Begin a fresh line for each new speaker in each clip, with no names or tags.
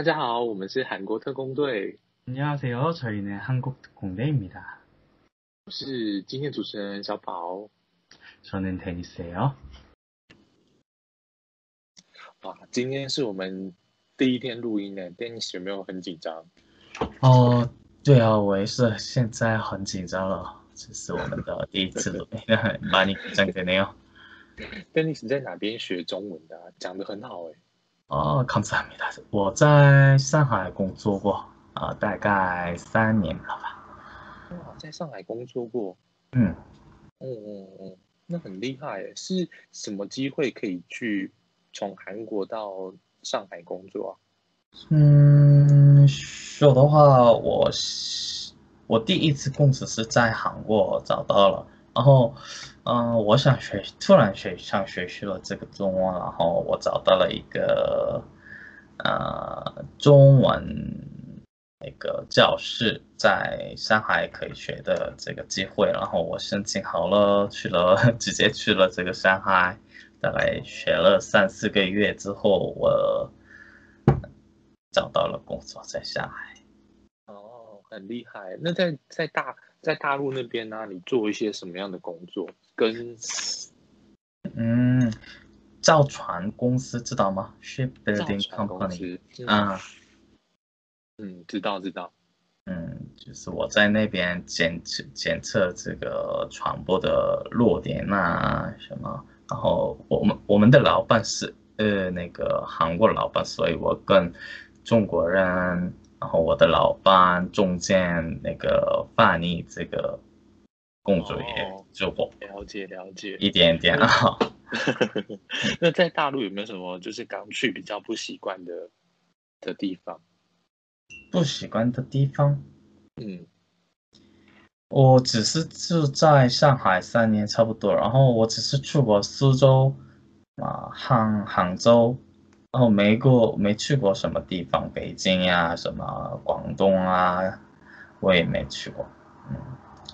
大家好，我们是韩国特工队。
안녕하세요，저희는한국특공대입니다。
我是今天主持人小宝。
저는데니스예요。
哇，今天是我们第一天录音呢，Dennis 有没有很紧张？
哦，对啊，我也是，现在很紧张了，这是我们的第一次录音，蛮紧张的呢。
Dennis 在哪边学中文的、啊？讲得很好哎。
哦，康子还没来。我在上海工作过，啊，大概三年了吧。
我在上海工作过。
嗯。
哦哦哦，那很厉害。是什么机会可以去从韩国到上海工作啊？
嗯，说的话我我第一次工作是在韩国找到了，然后。嗯、我想学，突然学想学习了这个中文，然后我找到了一个，呃，中文那个教室，在上海可以学的这个机会，然后我申请好了，去了，直接去了这个上海，大概学了三四个月之后，我找到了工作在上海。
哦，很厉害。那在在大。在大陆那边呢、你做一些什么样的工作？跟
嗯，造船公司知道吗？Shipbuilding Company 啊，
嗯，知道知道。
嗯，就是我在那边检测检测这个船舶的弱点啊什么。然后我们我们的老板是呃那个韩国老板，所以我跟中国人。然后我的老板中间那个翻译这个工作也做过，
了解了解，
一点点啊。
那在大陆有没有什么就是刚去比较不习惯的的地方？
不习惯的地方？
嗯，
我只是住在上海三年差不多，然后我只是去过苏州啊、杭杭州。然后没过没去过什么地方，北京呀、啊，什么广东啊，我也没去过。嗯，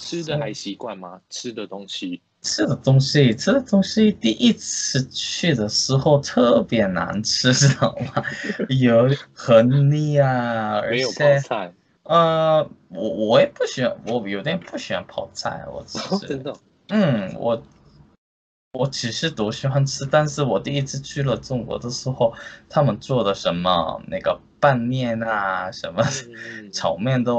吃的还习惯吗？吃的东西，
吃的东西，吃的东西，第一次去的时候特别难吃，知道吗？有很腻啊，而且没有泡菜。呃，我我也不喜欢，我有点不喜欢泡菜，我只是、哦、
真的，
嗯，我。我其实都喜欢吃，但是我第一次去了中国的时候，他们做的什么那个拌面啊，什么炒面的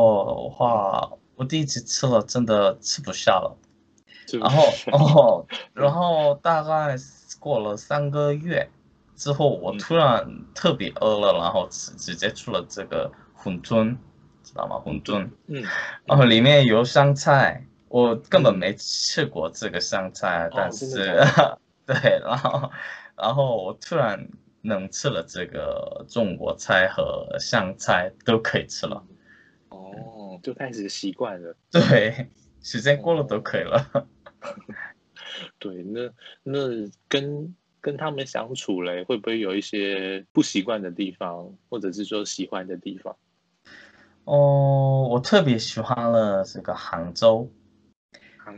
话，我第一次吃了，真的吃不下了。然后，哦，然后大概过了三个月之后，我突然特别饿了，然后直直接出了这个馄饨，知道吗？馄饨，嗯，然后里面有香菜。我根本没吃过这个香菜，嗯、但是、哦、对，然后然后我突然能吃了这个中国菜和香菜都可以吃了，
哦，就开始习惯了。
对，时间过了都可以了。哦、
对，那那跟跟他们相处嘞，会不会有一些不习惯的地方，或者是说喜欢的地方？
哦，我特别喜欢了这个杭州。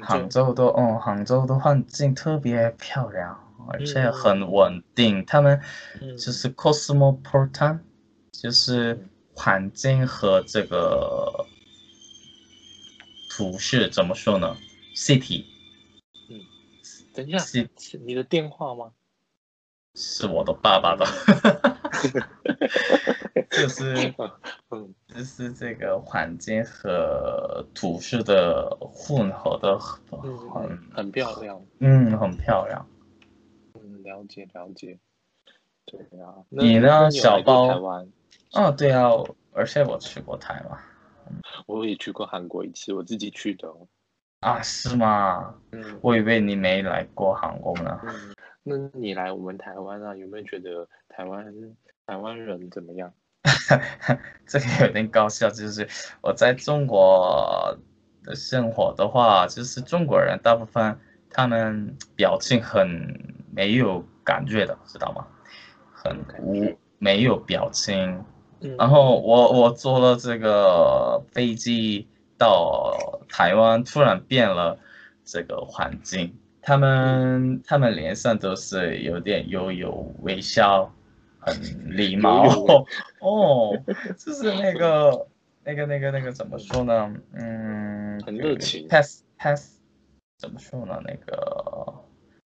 杭州的哦，杭州的环境特别漂亮，而且很稳定。嗯、他们就是 cosmopolitan，、嗯、就是环境和这个图式怎么说呢？City。
嗯，等一下，是你的电话吗？
是我的爸爸的。就是，嗯，就是这个环境和图示的混合的很、
嗯、很漂亮，
嗯，很漂亮，
嗯，了解了解，对啊，
你呢，小包？台湾？哦，对啊，而且我去过台湾，
我也去过韩国一次，我自己去的。
啊，是吗？嗯，我以为你没来过韩国呢。
嗯，那你来我们台湾啊？有没有觉得台湾台湾人怎么样？
这个有点搞笑，就是我在中国的生活的话，就是中国人大部分他们表情很没有感觉的，知道吗？很无没有表情。然后我我坐了这个飞机到台湾，突然变了这个环境，他们他们脸上都是有点悠悠微笑。很礼貌 哦，就是那个那个那个那个怎么说呢？嗯，
很热情。
Pass pass 怎么说呢？那个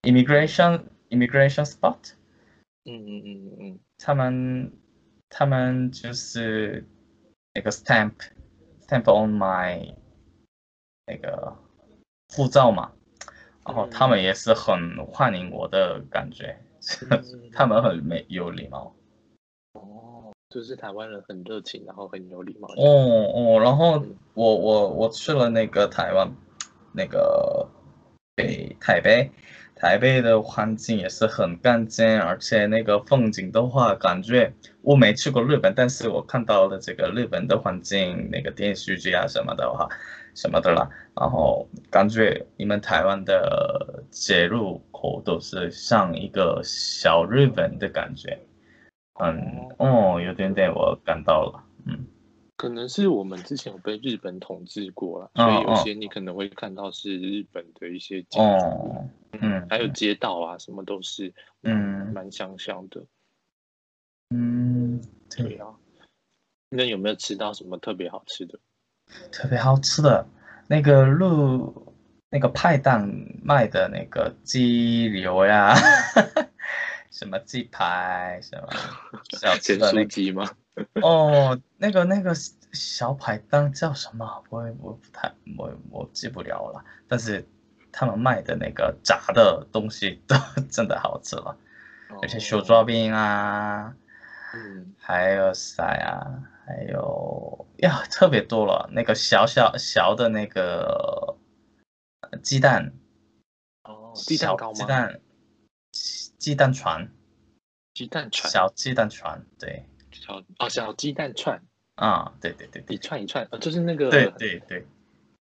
immigration immigration spot。
嗯嗯嗯嗯嗯，
他们他们就是那个 stamp stamp on my 那个护照嘛，然后他们也是很欢迎我的感觉。他们很没有礼貌，
哦，就是台湾人很热情，然后很有礼貌。
哦哦，然后我我我去了那个台湾，那个北台北，台北的环境也是很干净，而且那个风景的话，感觉我没去过日本，但是我看到了这个日本的环境，那个电视剧啊什么的话。什么的啦，然后感觉你们台湾的街路口都是像一个小日本的感觉，嗯，哦，有点点我感到了，嗯，
可能是我们之前有被日本统治过了，所以有些你可能会看到是日本的一些建筑，
哦，嗯，
还有街道啊什么都是，嗯，蛮相像的，
嗯，
对啊，那有没有吃到什么特别好吃的？
特别好吃的那个路，那个派档卖的那个鸡柳呀，什么鸡排，什么小吃的那
鸡吗？
哦，那个那个小排档叫什么？我我不太我我记不了了。但是他们卖的那个炸的东西都 真的好吃了，哦、而且手抓饼啊，
嗯，
还有啥呀？还有呀，特别多了，那个小小小的那个鸡蛋，
哦，鸡蛋糕吗？
鸡蛋，鸡蛋船，
鸡蛋船，
小鸡蛋船，对，
小哦，小鸡蛋串，
啊，对对对，
一串一串，哦，就是那个，
对对对，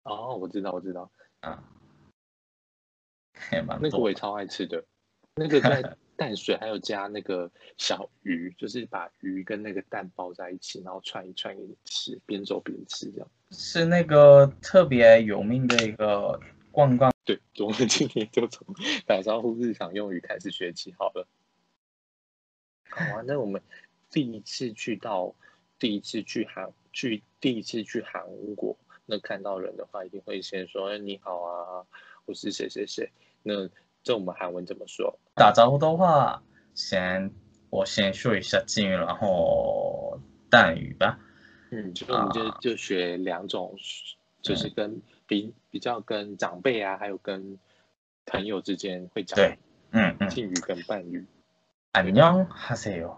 哦，我知道我知道，
啊，
那个我也超爱吃的，那个在。淡水还有加那个小鱼，就是把鱼跟那个蛋包在一起，然后串一串给你吃，边走边吃这样。是那个特别有名的一个逛逛。对，我们今天就从打招呼日常用语开始学起好了。好啊，那我们第一次去到，第一次去韩去第一次去韩国，那看到人的话，一定会先说：“哎，你好啊，我是谁谁谁。”那这我们韩文怎么说？
打招呼的话，先我先说一下敬语，然后韩语吧。
嗯，就我们就就学两种，就是跟比、嗯、比较跟长辈啊，还有跟朋友之间会讲。
对，嗯嗯，
敬语跟韩语。
안녕하세 요，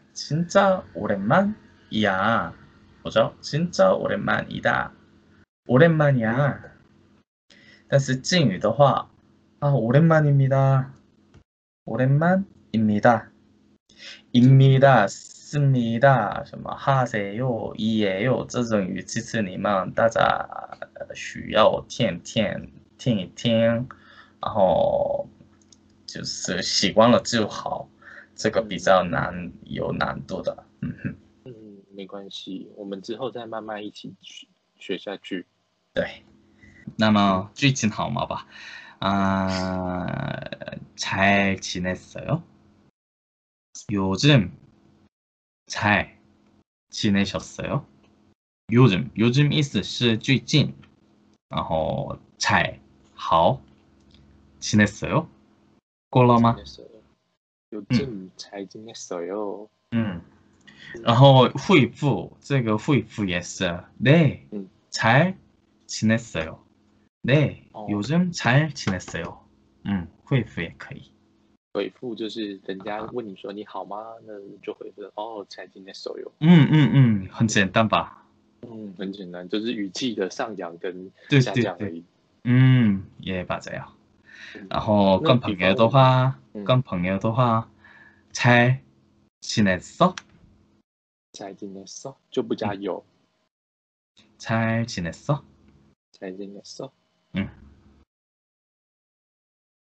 진짜오랜만이야뭐죠진짜오랜만이다오랜만이야但是敬语的话，啊，오랜만입니다，오랜만입니다，입니다，씁니다，什么하세요，이에요，这种语其实你们大家需要听听听一听，然后就是习惯了就好， 这个比较难，有难度的，嗯哼，
嗯，没关系，我们之后再慢慢一起学下去，
对。那么最近好吗吧？啊、呃，잘 지냈어요? 요즘 잘 지내셨어요? 요즘 요즘 있스 是最近，然后잘好 지냈어요? 过了吗？
요즘 잘 지냈어요.
嗯，然后回复这个回复也是네， 잘 지냈어요. 네, 요즘잘지냈어요。嗯，回复也可以。
回复就是人家问你说你好吗？那就回复哦，잘지냈어요。
嗯嗯嗯，很简单吧？
嗯，很简单，就是语气的上扬跟下降而已。
嗯，也把这样。 然后跟朋友的话，跟朋友的话，잘지냈어
잘 지냈어? 就不加油。
잘 지냈어?
잘 지냈어?
嗯。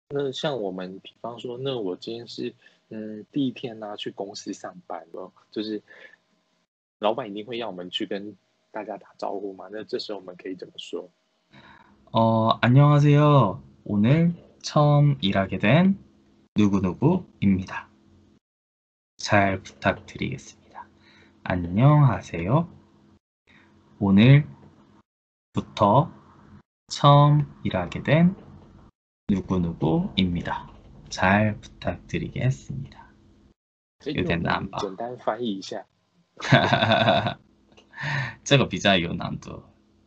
那像我们，比方说，那我今天是，嗯，第一天呢、啊，去公司上班了，就是老板一定会要我们去跟大家打招呼嘛。那这时候我们可以怎么说？
어, 안녕하세요. 오늘 처음 일하게 된 누구누구입니다. 잘 부탁드리겠습니다. 안녕하세요. 오늘부터 처음 일하게 된 누구누구입니다. 잘 부탁드리겠습니다. 有点难吧？
简单翻译一下。
这个比较有难度。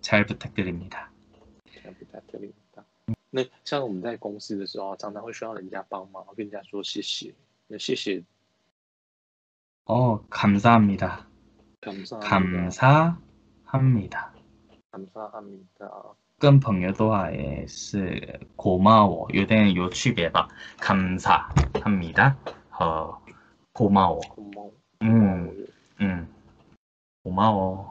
잘 부탁드립니다.
잘 부탁드립니다. 那像我们在公司的时候，常常会需要人家帮忙，跟人家说谢谢。那谢谢。
哦，감사합니다。 감사감사합니다。
감사합니다。
跟朋友的话也是고마워，有点有区别吧？감사합니다和고마워。 嗯嗯，고마워。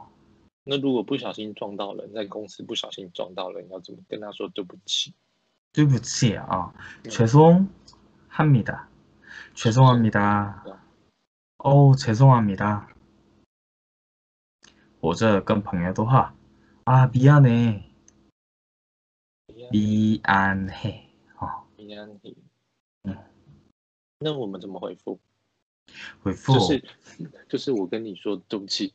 那如果不小心撞到人，在公司不小心撞到人，要怎么跟他说对不起？
对不起啊，죄송합니다， 죄송합니다。 哦，죄송합니다。 或者跟朋友的话，啊，미안해， 미안해， 哦，
미안해。 嗯，那我们怎么回复？
回复
就是就是我跟你说对不起。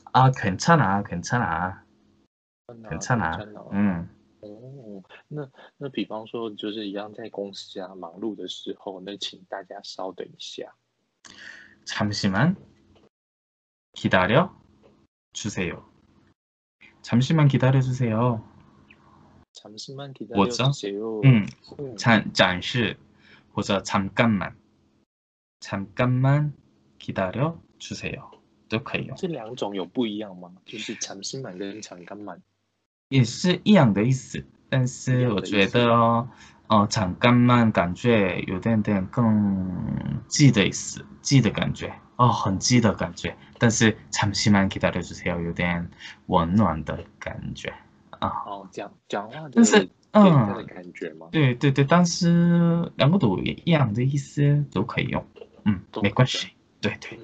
啊，괜찮아，괜찮아，괜찮아。嗯。
哦，那那比方说，就是一样在公司啊忙碌的时候，那请大家稍等一下。
잠시만기다려주세요。 잠시만기다려주세요。
잠시만기다려주세요。
嗯，展展示。或者잠깐만잠깐만기다려주세요 都可以用。
这两种有不一样吗？就是长心满跟长干满，
也是一样的意思。但是我觉得，哦，长干满感觉有点点更记的意思，记的感觉，哦，很记的感觉。但是长心满给大家就是要有点温暖的感觉啊。
哦，讲讲话，
但是。
嗯，感觉吗？
对对对，但是两个都一样的意思都可以用，嗯，没关系，对
对。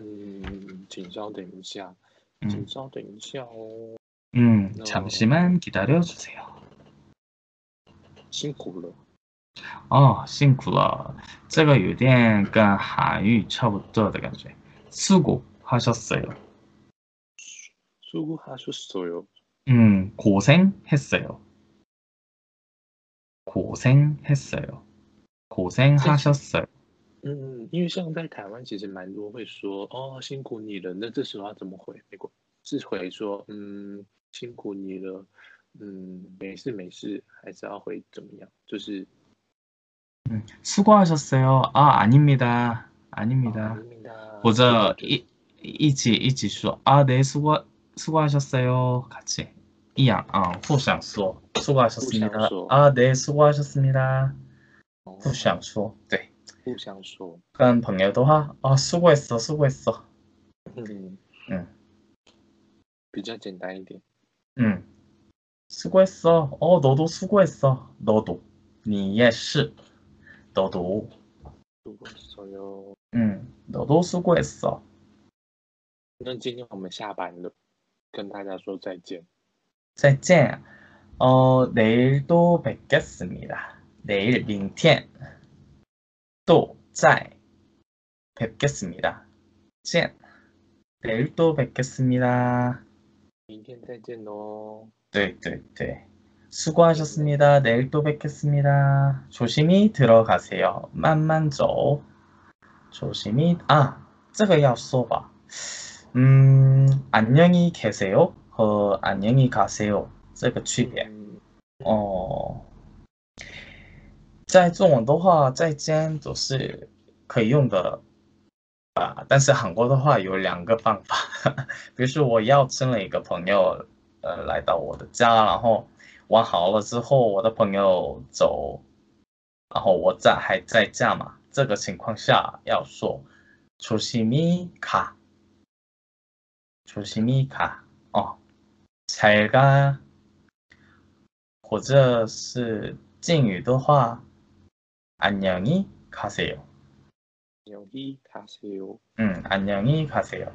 请稍等一下，请稍等一下哦。
嗯，잠시만기다려주세요。
辛苦了。
哦，辛苦了。这个有点跟韩语差不多的感觉。수고하셨어요。
수고하셨어요。
嗯，고생했어요。 고생했어요고생하셨어요。
嗯，因为像在台湾，其实蛮多会说哦，辛苦你了。那这时候要怎么回？美国是回说嗯，辛苦你了，嗯，没事没事，还是要回怎么样？就是
嗯，수고하셨어요啊，아닙니다아닙니다或者一一起一起说啊，네수고수고하셨어요 같이一样啊，互相说。 수고하셨습니다. 아, 네, 수고하셨습니다. 互相说，对，
互相说。
跟朋友的话，啊，수고했어， 수고했어。
嗯
嗯，
比较简单一点。
嗯，수고했어， 哦，너도수고했어， 너도，你也是，너도。
수고했어요。
嗯，너도수고했어。
那今天我们下班了，跟大家说再见。
再见。哦，내일또뵙겠습니다。내일明天 또再뵙겠습니다。见。내일또뵙겠습니다。
明天再见喽。
对对对。수고하셨습니다。내일또뵙겠습니다。조심히들어가세요。慢慢走。조심히啊，这个要说吧。嗯，안녕히계세요和안녕히가세요这个区别哦。 在中文的话在家都是可以用的啊但是韩国的话有两个办法。比如说我邀请了一个朋友呃来到我的家然后玩好了之后我的朋友走然后我在还在家嘛这个情况下要说出席米卡出席米卡哦才干。或者是敬语的话 안녕히가세 요。
안녕히가세 요。
嗯，안녕히가세 요。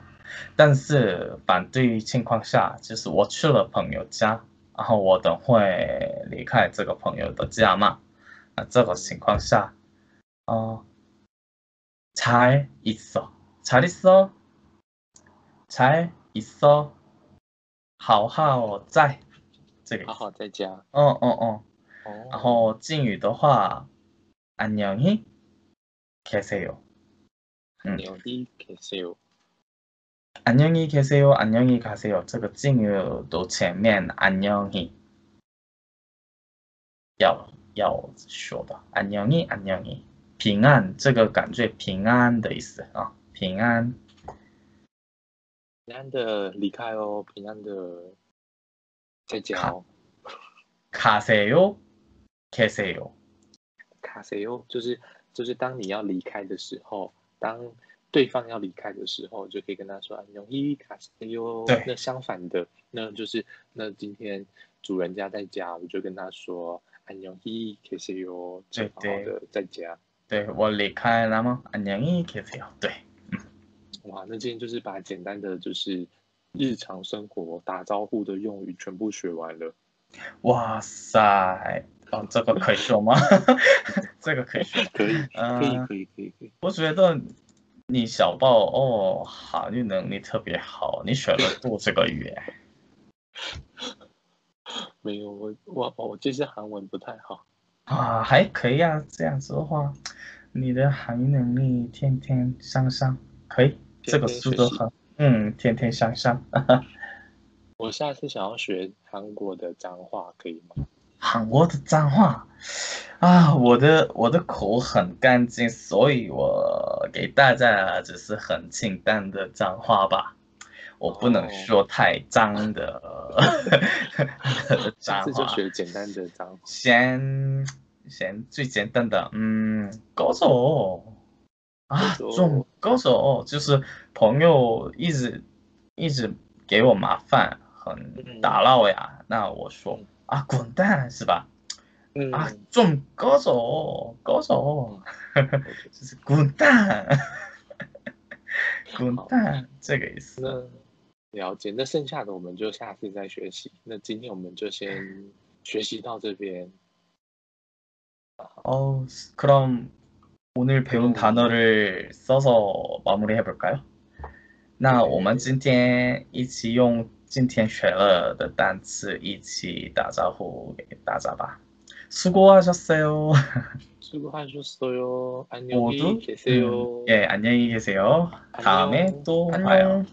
但是反对情况下，就是我去了朋友家，然后我等会离开这个朋友的家嘛，那这个情况下，哦，잘있 어， 잘있 어， 잘。있어， 好好在，这个
好好在家。
嗯嗯嗯。哦。然后敬语的话， 안녕히계세 요。
안녕히계세 요。
안녕히계세 요， 안녕히가세 요。 这个敬语的前面안녕히要要说的。안녕히안녕 히， 平安，这个感觉平安的意思啊，平安。
平安的离开哦，平安的在家哦。
卡塞哟，卡塞哟，
卡西欧，就是就是当你要离开的时候，当对方要离开的时候，就可以跟他说安永伊卡西欧。那相反的，那就是那今天主人家在家，我就跟他说安永伊卡西欧。对，好的，在家。
对我离开了吗？安永伊卡西欧。对，
哇，那今天就是把简单的就是日常生活打招呼的用语全部学完了。
哇塞。哦，这个可以说吗？这个可以说，
可以，可以，可以，可以，可以。
我觉得你小报哦，韩语能力特别好，你选了多这个语言？
没有，我我我就是韩文不太好。
啊，还可以啊，这样子的话，你的韩语能力天天向上，可以。这个速度很，嗯，天天向上。
我下次想要学韩国的脏话，可以吗？
韩国的脏话啊，我的我的口很干净，所以我给大家只是很清淡的脏话吧。我不能说太脏的。
脏话。这就学简单的脏话。
先先最简单的，嗯，高手。啊，中高手就是朋友一直一直给我麻烦，很打扰呀。嗯、那我说啊，滚蛋是吧？嗯、啊，种高手高手，就是滚蛋，滚蛋这个意思。
了解，那剩下的我们就下次再学习。那今天我们就先学习到这边。
哦，그럼 오늘배운단어를써서마무리해볼까요那我们今天一起用 今天学了的单词一起打招呼给大家吧。수고하셨어요。
수고하셨어요。 안녕히계세요。
예안녕히계세요。 다음에또봐요